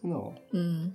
真的哦。嗯。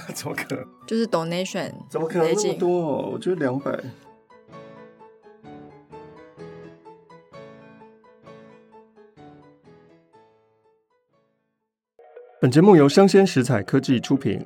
怎么可能？就是 donation，怎么可能那么多？我觉得两百。本节目由生鲜食材科技出品。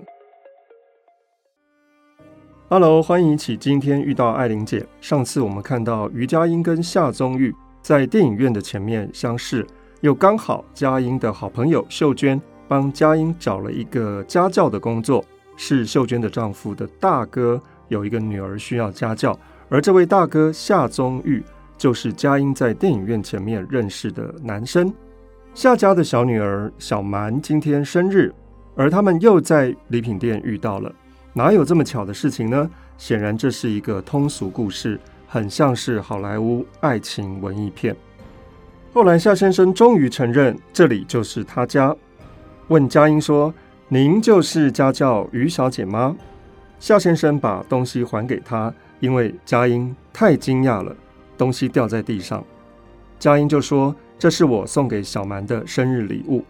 Hello，欢迎一起今天遇到艾琳姐。上次我们看到于佳音跟夏宗玉在电影院的前面相识，又刚好佳音的好朋友秀娟帮佳音找了一个家教的工作。是秀娟的丈夫的大哥有一个女儿需要家教，而这位大哥夏宗玉就是佳音在电影院前面认识的男生。夏家的小女儿小蛮今天生日，而他们又在礼品店遇到了，哪有这么巧的事情呢？显然这是一个通俗故事，很像是好莱坞爱情文艺片。后来夏先生终于承认这里就是他家，问佳音说。您就是家教于小姐吗？夏先生把东西还给她，因为佳音太惊讶了，东西掉在地上。佳音就说：“这是我送给小蛮的生日礼物。”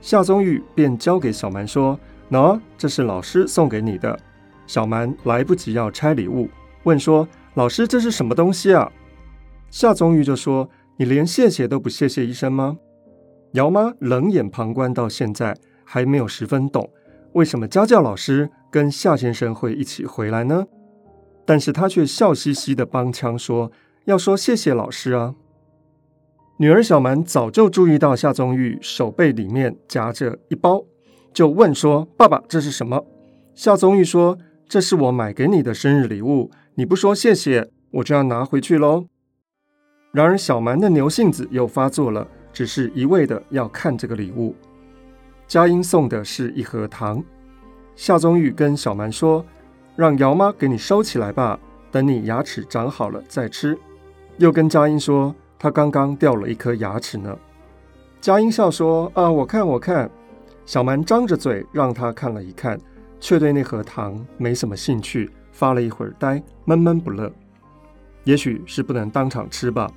夏宗玉便交给小蛮说：“喏，这是老师送给你的。”小蛮来不及要拆礼物，问说：“老师，这是什么东西啊？”夏宗玉就说：“你连谢谢都不谢谢一声吗？”姚妈冷眼旁观到现在。还没有十分懂为什么家教老师跟夏先生会一起回来呢？但是他却笑嘻嘻的帮腔说：“要说谢谢老师啊。”女儿小蛮早就注意到夏宗玉手背里面夹着一包，就问说：“爸爸，这是什么？”夏宗玉说：“这是我买给你的生日礼物，你不说谢谢，我就要拿回去喽。”然而小蛮的牛性子又发作了，只是一味的要看这个礼物。佳音送的是一盒糖，夏宗玉跟小蛮说：“让姚妈给你收起来吧，等你牙齿长好了再吃。”又跟佳音说：“她刚刚掉了一颗牙齿呢。”佳音笑说：“啊，我看我看。”小蛮张着嘴让他看了一看，却对那盒糖没什么兴趣，发了一会儿呆，闷闷不乐。也许是不能当场吃吧。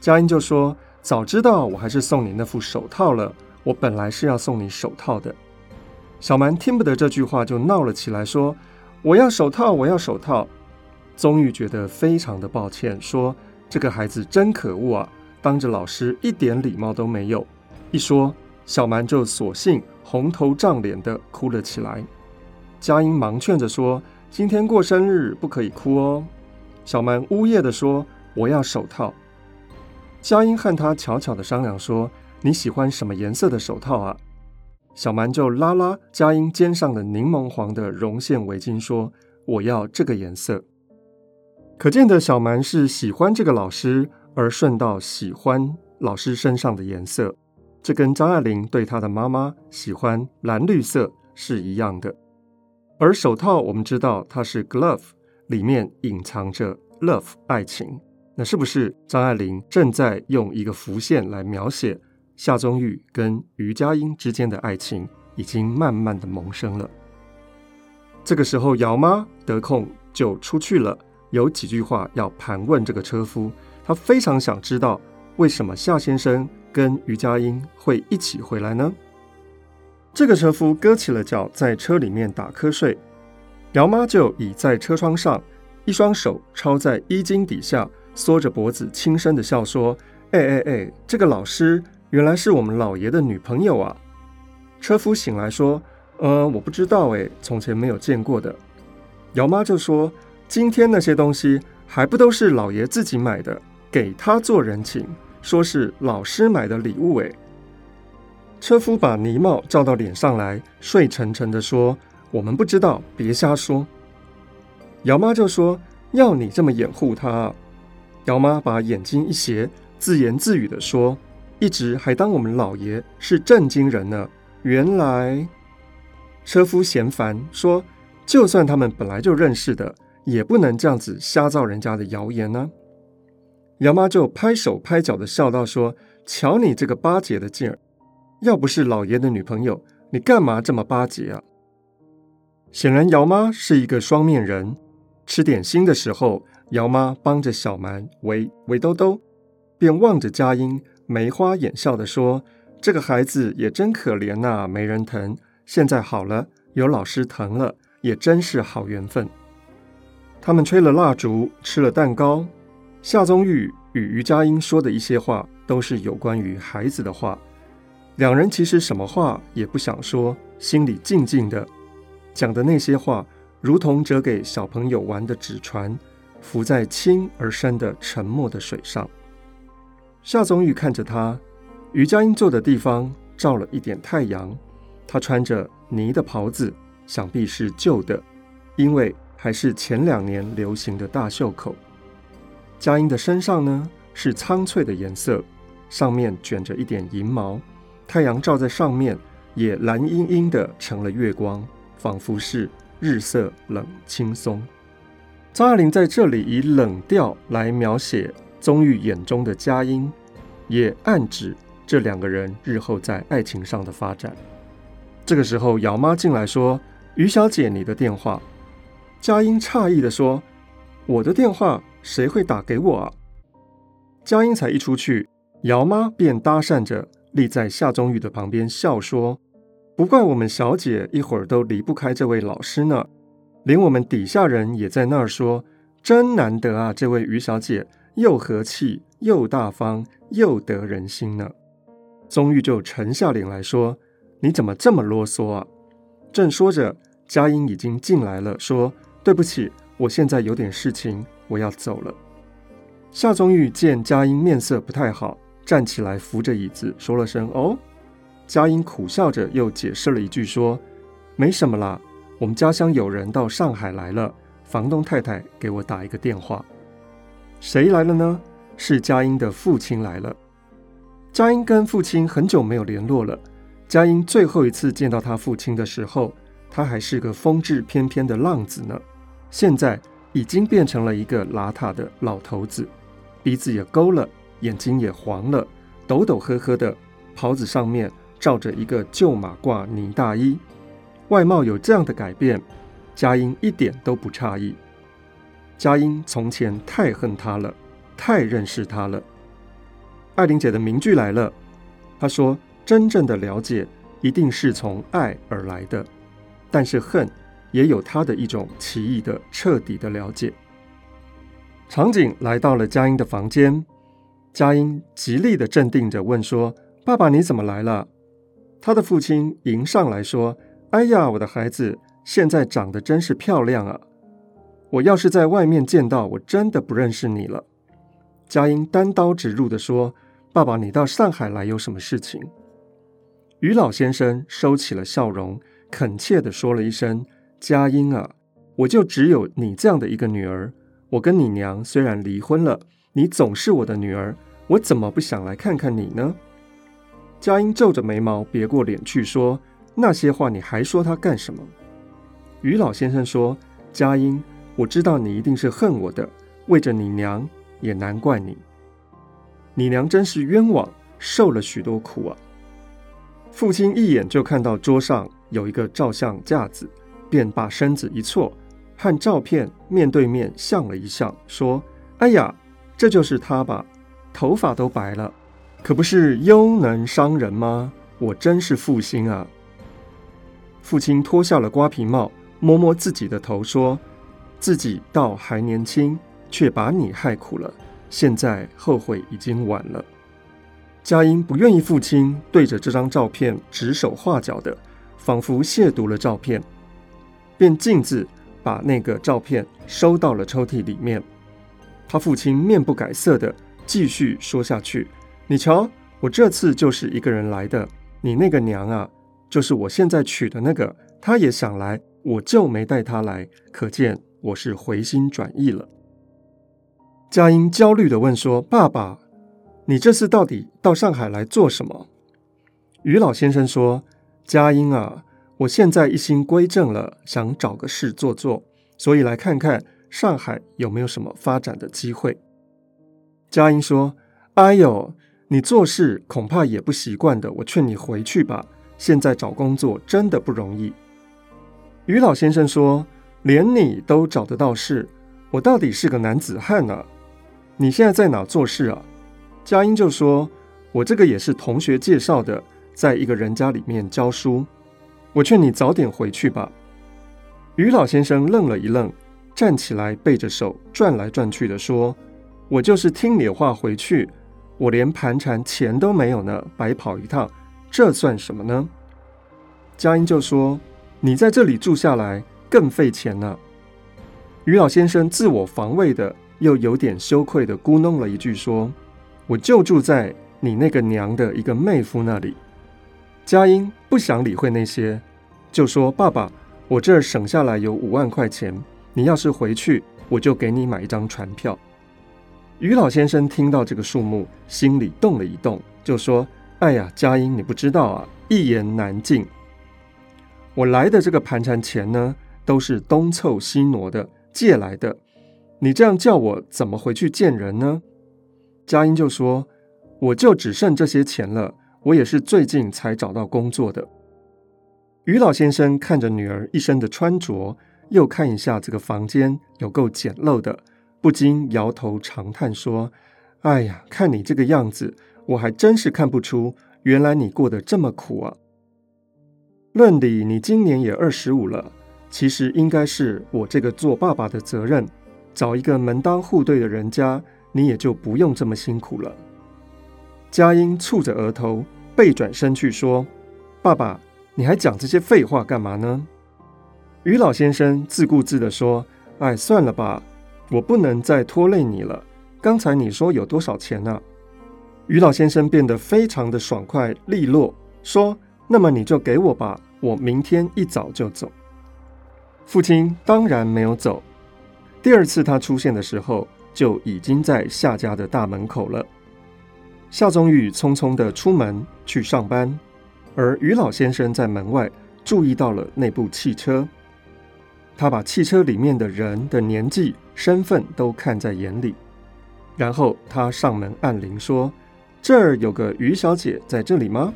佳音就说：“早知道我还是送你那副手套了。”我本来是要送你手套的，小蛮听不得这句话，就闹了起来，说：“我要手套，我要手套。”宗玉觉得非常的抱歉，说：“这个孩子真可恶啊，当着老师一点礼貌都没有。”一说，小蛮就索性红头胀脸的哭了起来。佳音忙劝着说：“今天过生日，不可以哭哦。”小蛮呜咽的说：“我要手套。”佳音和他悄悄的商量说。你喜欢什么颜色的手套啊？小蛮就拉拉佳音肩上的柠檬黄的绒线围巾，说：“我要这个颜色。”可见的小蛮是喜欢这个老师，而顺道喜欢老师身上的颜色。这跟张爱玲对她的妈妈喜欢蓝绿色是一样的。而手套，我们知道它是 glove，里面隐藏着 love 爱情。那是不是张爱玲正在用一个浮现来描写夏宗玉跟于佳音之间的爱情已经慢慢的萌生了？这个时候，姚妈得空就出去了，有几句话要盘问这个车夫。她非常想知道，为什么夏先生跟于佳音会一起回来呢？这个车夫搁起了脚，在车里面打瞌睡。姚妈就倚在车窗上，一双手抄在衣襟底下。缩着脖子，轻声地笑说：“哎哎哎，这个老师原来是我们老爷的女朋友啊！”车夫醒来说：“呃，我不知道哎，从前没有见过的。”姚妈就说：“今天那些东西还不都是老爷自己买的，给他做人情，说是老师买的礼物哎。”车夫把泥帽罩到脸上来，睡沉沉的说：“我们不知道，别瞎说。”姚妈就说：“要你这么掩护他。”姚妈把眼睛一斜，自言自语的说：“一直还当我们老爷是正经人呢。原来……”车夫嫌烦说：“就算他们本来就认识的，也不能这样子瞎造人家的谣言呢。”姚妈就拍手拍脚的笑道：“说，瞧你这个巴结的劲儿！要不是老爷的女朋友，你干嘛这么巴结啊？”显然，姚妈是一个双面人。吃点心的时候，姚妈帮着小蛮围围兜兜，便望着佳音，眉花眼笑地说：“这个孩子也真可怜呐，没人疼。现在好了，有老师疼了，也真是好缘分。”他们吹了蜡烛，吃了蛋糕。夏宗玉与于佳音说的一些话，都是有关于孩子的话。两人其实什么话也不想说，心里静静的，讲的那些话，如同折给小朋友玩的纸船。浮在轻而深的沉默的水上，夏宗玉看着他，于佳音坐的地方照了一点太阳。他穿着呢的袍子，想必是旧的，因为还是前两年流行的大袖口。佳音的身上呢，是苍翠的颜色，上面卷着一点银毛，太阳照在上面，也蓝茵茵的成了月光，仿佛是日色冷轻松。张爱玲在这里以冷调来描写宗玉眼中的佳音，也暗指这两个人日后在爱情上的发展。这个时候，姚妈进来说：“于小姐，你的电话。”佳音诧异地说：“我的电话谁会打给我啊？”佳音才一出去，姚妈便搭讪着立在夏宗玉的旁边笑说：“不怪我们小姐一会儿都离不开这位老师呢。”连我们底下人也在那儿说：“真难得啊，这位于小姐又和气又大方又得人心呢。”宗玉就沉下脸来说：“你怎么这么啰嗦啊？”正说着，佳音已经进来了，说：“对不起，我现在有点事情，我要走了。”夏宗玉见佳音面色不太好，站起来扶着椅子，说了声“哦”。佳音苦笑着又解释了一句，说：“没什么啦。”我们家乡有人到上海来了，房东太太给我打一个电话。谁来了呢？是佳音的父亲来了。佳音跟父亲很久没有联络了。佳音最后一次见到他父亲的时候，他还是个风致翩翩的浪子呢。现在已经变成了一个邋遢的老头子，鼻子也勾了，眼睛也黄了，抖抖呵呵的，袍子上面罩着一个旧马褂呢大衣。外貌有这样的改变，佳音一点都不诧异。佳音从前太恨他了，太认识他了。爱玲姐的名句来了，她说：“真正的了解一定是从爱而来的，但是恨也有它的一种奇异的、彻底的了解。”场景来到了佳音的房间，佳音极力的镇定着问说：“爸爸，你怎么来了？”他的父亲迎上来说。哎呀，我的孩子，现在长得真是漂亮啊！我要是在外面见到，我真的不认识你了。佳音单刀直入地说：“爸爸，你到上海来有什么事情？”于老先生收起了笑容，恳切地说了一声：“佳音啊，我就只有你这样的一个女儿。我跟你娘虽然离婚了，你总是我的女儿，我怎么不想来看看你呢？”佳音皱着眉毛，别过脸去说。那些话你还说他干什么？于老先生说：“佳音，我知道你一定是恨我的，为着你娘，也难怪你。你娘真是冤枉，受了许多苦啊。”父亲一眼就看到桌上有一个照相架子，便把身子一错，和照片面对面相了一相，说：“哎呀，这就是他吧？头发都白了，可不是优能伤人吗？我真是负心啊。”父亲脱下了瓜皮帽，摸摸自己的头，说：“自己倒还年轻，却把你害苦了，现在后悔已经晚了。”佳音不愿意父亲对着这张照片指手画脚的，仿佛亵渎了照片，便径自把那个照片收到了抽屉里面。他父亲面不改色的继续说下去：“你瞧，我这次就是一个人来的，你那个娘啊，就是我现在娶的那个，她也想来，我就没带她来，可见我是回心转意了。”佳音焦虑的问说：“爸爸。”你这次到底到上海来做什么？于老先生说：“佳音啊，我现在一心归正了，想找个事做做，所以来看看上海有没有什么发展的机会。”佳音说：“哎呦，你做事恐怕也不习惯的，我劝你回去吧。现在找工作真的不容易。”于老先生说：“连你都找得到事，我到底是个男子汉呢。你现在在哪做事啊？”佳音就说：“我这个也是同学介绍的，在一个人家里面教书。我劝你早点回去吧。”于老先生愣了一愣，站起来背着手转来转去的说：“我就是听你的话回去，我连盘缠钱都没有呢，白跑一趟，这算什么呢？”佳音就说：“你在这里住下来更费钱呢。”于老先生自我防卫的，又有点羞愧的咕哝了一句说。我就住在你那个娘的一个妹夫那里。佳音不想理会那些，就说：“爸爸，我这儿省下来有五万块钱，你要是回去，我就给你买一张船票。”于老先生听到这个数目，心里动了一动，就说：“哎呀，佳音，你不知道啊，一言难尽。我来的这个盘缠钱呢，都是东凑西挪的借来的，你这样叫我怎么回去见人呢？”佳音就说：“我就只剩这些钱了，我也是最近才找到工作的。”于老先生看着女儿一身的穿着，又看一下这个房间有够简陋的，不禁摇头长叹说：“哎呀，看你这个样子，我还真是看不出，原来你过得这么苦啊！论理，你今年也二十五了，其实应该是我这个做爸爸的责任，找一个门当户对的人家。”你也就不用这么辛苦了。佳音蹙着额头，背转身去说：“爸爸，你还讲这些废话干嘛呢？”于老先生自顾自地说：“哎，算了吧，我不能再拖累你了。刚才你说有多少钱呢？”于老先生变得非常的爽快利落，说：“那么你就给我吧，我明天一早就走。”父亲当然没有走。第二次他出现的时候，就已经在夏家的大门口了。夏宗玉匆匆的出门去上班，而于老先生在门外注意到了那部汽车。他把汽车里面的人的年纪、身份都看在眼里，然后他上门按铃说：“这儿有个于小姐在这里吗？”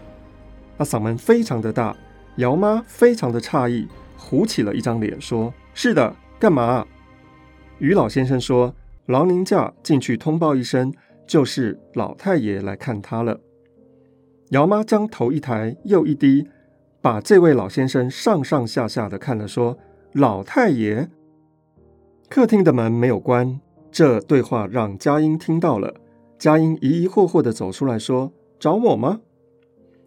他嗓门非常的大，姚妈非常的诧异，糊起了一张脸说：“是的，干嘛？”于老先生说。劳您驾进去通报一声，就是老太爷来看他了。姚妈将头一抬又一低，把这位老先生上上下下的看了，说：“老太爷。”客厅的门没有关，这对话让佳音听到了。佳音疑疑惑惑的走出来说：“找我吗？”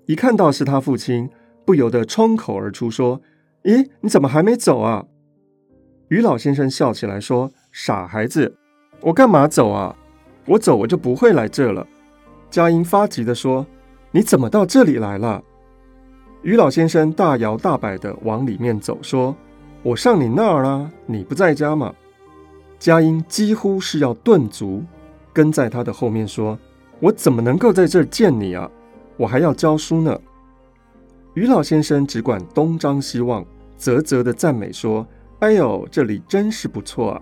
一看到是他父亲，不由得冲口而出说：“咦，你怎么还没走啊？”于老先生笑起来说：“傻孩子。”我干嘛走啊？我走我就不会来这了。佳音发急地说：“你怎么到这里来了？”于老先生大摇大摆地往里面走，说：“我上你那儿了，你不在家吗？”佳音几乎是要顿足，跟在他的后面说：“我怎么能够在这儿见你啊？我还要教书呢。”于老先生只管东张西望，啧啧的赞美说：“哎呦，这里真是不错啊！”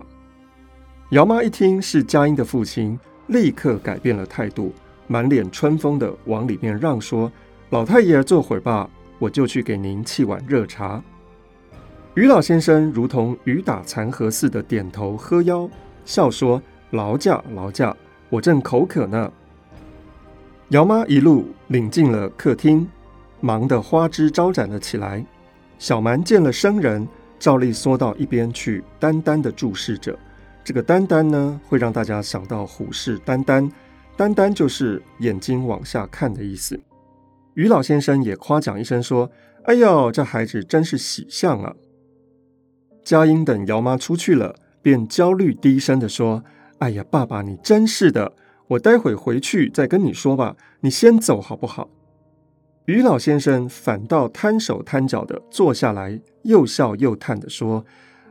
姚妈一听是佳音的父亲，立刻改变了态度，满脸春风的往里面让说：“老太爷坐会儿吧，我就去给您沏碗热茶。”于老先生如同雨打残荷似的点头呵腰，笑说：“劳驾劳驾，我正口渴呢。”姚妈一路领进了客厅，忙得花枝招展了起来。小蛮见了生人，照例缩到一边去，单单的注视着。这个“单单”呢，会让大家想到虎视眈眈，“单单”就是眼睛往下看的意思。于老先生也夸奖一声说：“哎呦，这孩子真是喜相啊！”佳音等姚妈出去了，便焦虑低声的说：“哎呀，爸爸，你真是的。”我待会回去再跟你说吧，你先走好不好？于老先生反倒摊手摊脚的坐下来，又笑又叹的说：“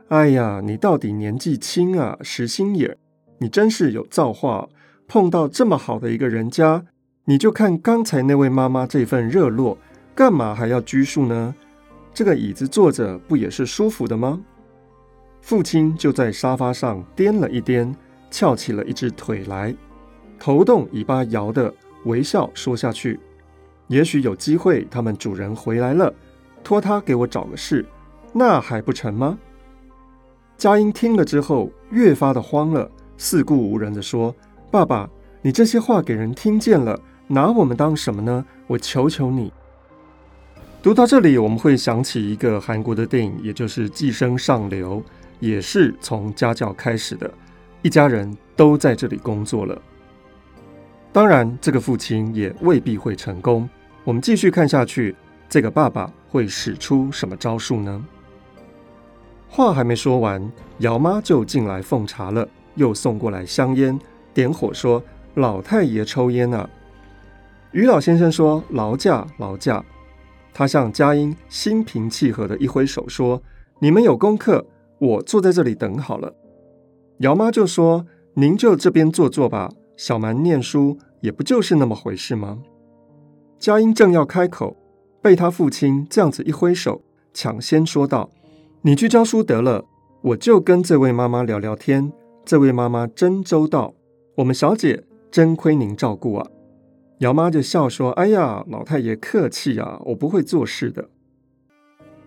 哎呀，你到底年纪轻啊，实心眼，你真是有造化，碰到这么好的一个人家，你就看刚才那位妈妈这份热络，干嘛还要拘束呢？这个椅子坐着不也是舒服的吗？”父亲就在沙发上颠了一颠，翘起了一只腿来。头动尾巴摇的微笑说下去，也许有机会，他们主人回来了，托他给我找个事，那还不成吗？佳音听了之后，越发的慌了，四顾无人的说：“爸爸，你这些话给人听见了，拿我们当什么呢？我求求你。”读到这里，我们会想起一个韩国的电影，也就是《寄生上流》，也是从家教开始的，一家人都在这里工作了。当然，这个父亲也未必会成功。我们继续看下去，这个爸爸会使出什么招数呢？话还没说完，姚妈就进来奉茶了，又送过来香烟，点火说：“老太爷抽烟呢、啊。”于老先生说：“劳驾，劳驾。”他向佳音心平气和的一挥手说：“你们有功课，我坐在这里等好了。”姚妈就说：“您就这边坐坐吧。”小蛮念书也不就是那么回事吗？佳音正要开口，被他父亲这样子一挥手，抢先说道：“你去教书得了，我就跟这位妈妈聊聊天。这位妈妈真周到，我们小姐真亏您照顾啊。”姚妈就笑说：“哎呀，老太爷客气啊，我不会做事的。”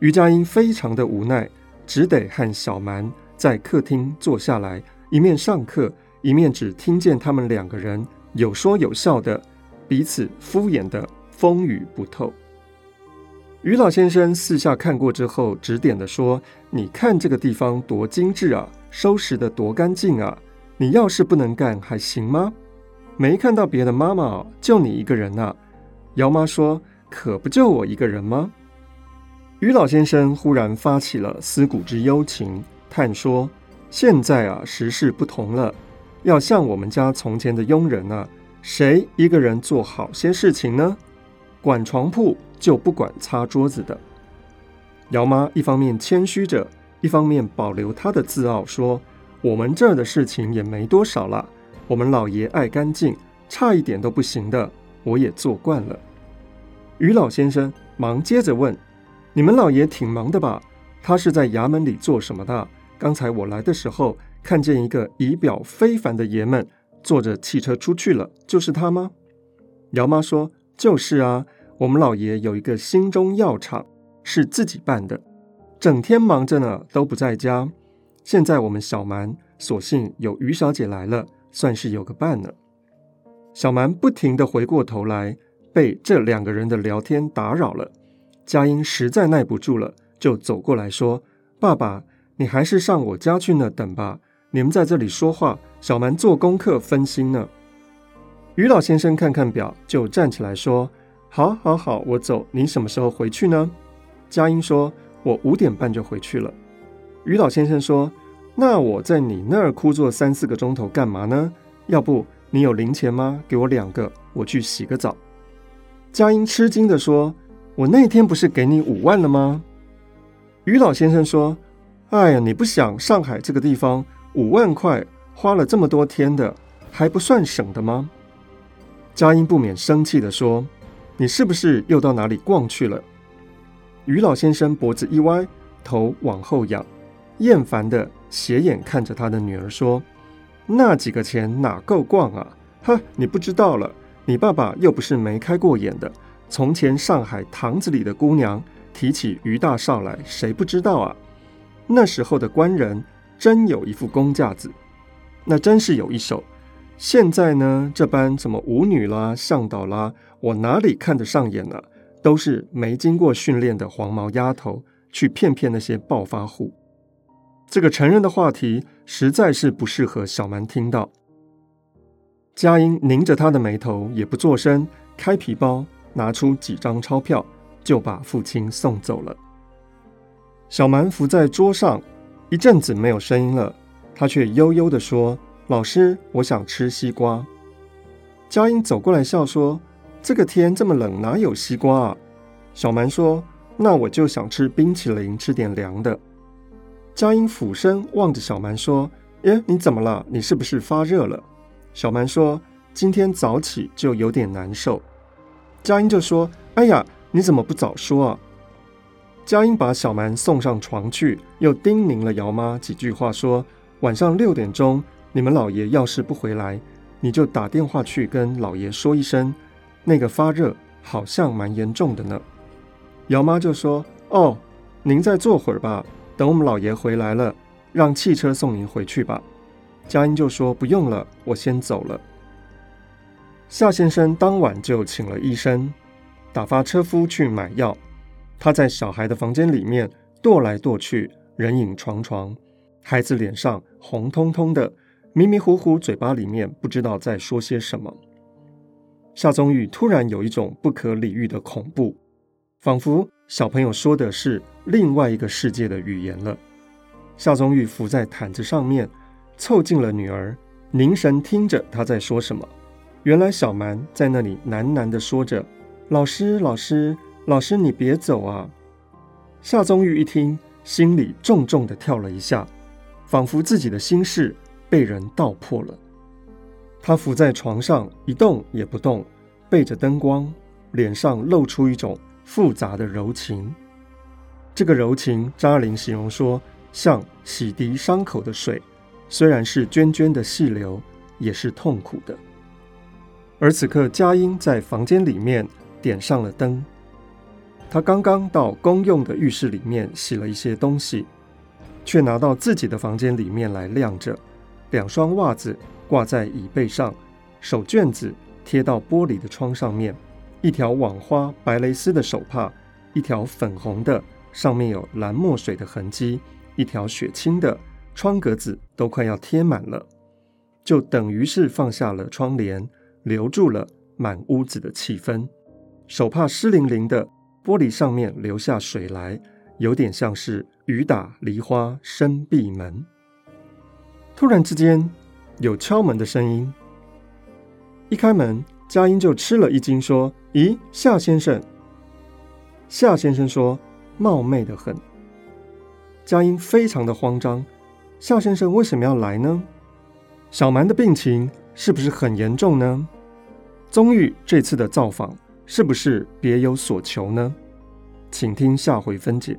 于佳音非常的无奈，只得和小蛮在客厅坐下来，一面上课。一面只听见他们两个人有说有笑的，彼此敷衍的风雨不透。于老先生四下看过之后，指点的说：“你看这个地方多精致啊，收拾得多干净啊！你要是不能干还行吗？没看到别的妈妈，就你一个人啊。”姚妈说：“可不就我一个人吗？”于老先生忽然发起了思古之幽情，叹说：“现在啊，时势不同了。”要像我们家从前的佣人啊，谁一个人做好些事情呢？管床铺就不管擦桌子的。姚妈一方面谦虚着，一方面保留她的自傲，说：“我们这儿的事情也没多少了。我们老爷爱干净，差一点都不行的。我也做惯了。”于老先生忙接着问：“你们老爷挺忙的吧？他是在衙门里做什么的？刚才我来的时候。”看见一个仪表非凡的爷们坐着汽车出去了，就是他吗？姚妈说：“就是啊，我们老爷有一个新中药厂，是自己办的，整天忙着呢，都不在家。现在我们小蛮索性有于小姐来了，算是有个伴了。”小蛮不停地回过头来，被这两个人的聊天打扰了。佳音实在耐不住了，就走过来说：“爸爸，你还是上我家去呢，等吧。”你们在这里说话，小蛮做功课分心呢。于老先生看看表，就站起来说：“好，好，好，我走。你什么时候回去呢？”佳音说：“我五点半就回去了。”于老先生说：“那我在你那儿枯坐三四个钟头干嘛呢？要不你有零钱吗？给我两个，我去洗个澡。”佳音吃惊地说：“我那天不是给你五万了吗？”于老先生说：“哎呀，你不想上海这个地方？”五万块花了这么多天的，还不算省的吗？佳音不免生气地说：“你是不是又到哪里逛去了？”于老先生脖子一歪，头往后仰，厌烦地斜眼看着他的女儿说：“那几个钱哪够逛啊？哈，你不知道了，你爸爸又不是没开过眼的。从前上海堂子里的姑娘提起于大少来，谁不知道啊？那时候的官人真有一副工架子，那真是有一手。现在呢，这般什么舞女啦、向导啦，我哪里看得上眼呢？都是没经过训练的黄毛丫头去骗骗那些暴发户。这个成人的话题实在是不适合小蛮听到。佳音拧着他的眉头，也不作声，开皮包，拿出几张钞票，就把父亲送走了。小蛮伏在桌上，一阵子没有声音了。他却悠悠地说：“老师，我想吃西瓜。”佳音走过来笑说：“这个天这么冷，哪有西瓜啊？”小蛮说：“那我就想吃冰淇淋，吃点凉的。”佳音俯身望着小蛮说：“耶，你怎么了？你是不是发热了？”小蛮说：“今天早起就有点难受。”佳音就说：“哎呀，你怎么不早说啊？”佳音把小蛮送上床去，又叮咛了姚妈几句话，说：“晚上六点钟，你们老爷要是不回来，你就打电话去跟老爷说一声，那个发热好像蛮严重的呢。”姚妈就说：“哦，您再坐会儿吧，等我们老爷回来了，让汽车送您回去吧。”佳音就说：“不用了，我先走了。”夏先生当晚就请了医生，打发车夫去买药。他在小孩的房间里面踱来踱去，人影幢幢。孩子脸上红彤彤的，迷迷糊糊，嘴巴里面不知道在说些什么。夏宗玉突然有一种不可理喻的恐怖，仿佛小朋友说的是另外一个世界的语言了。夏宗玉伏在毯子上面，凑近了女儿，凝神听着她在说什么。原来小蛮在那里喃喃地说着：“老师，老师。”老师，你别走啊！夏宗玉一听，心里重重的跳了一下，仿佛自己的心事被人道破了。他伏在床上一动也不动，背着灯光，脸上露出一种复杂的柔情。这个柔情，扎林形容说，像洗涤伤口的水，虽然是涓涓的细流，也是痛苦的。而此刻，佳音在房间里面点上了灯。他刚刚到公用的浴室里面洗了一些东西，却拿到自己的房间里面来晾着。两双袜子挂在椅背上，手绢子贴到玻璃的窗上面，一条网花白蕾丝的手帕，一条粉红的，上面有蓝墨水的痕迹，一条血青的，窗格子都快要贴满了，就等于是放下了窗帘，留住了满屋子的气氛。手帕湿淋淋的。玻璃上面流下水来，有点像是雨打梨花深闭门。突然之间，有敲门的声音。一开门，佳音就吃了一惊，说：“咦，夏先生。”夏先生说：“冒昧的很。”佳音非常的慌张。夏先生为什么要来呢？小蛮的病情是不是很严重呢？宗玉这次的造访。是不是别有所求呢？请听下回分解。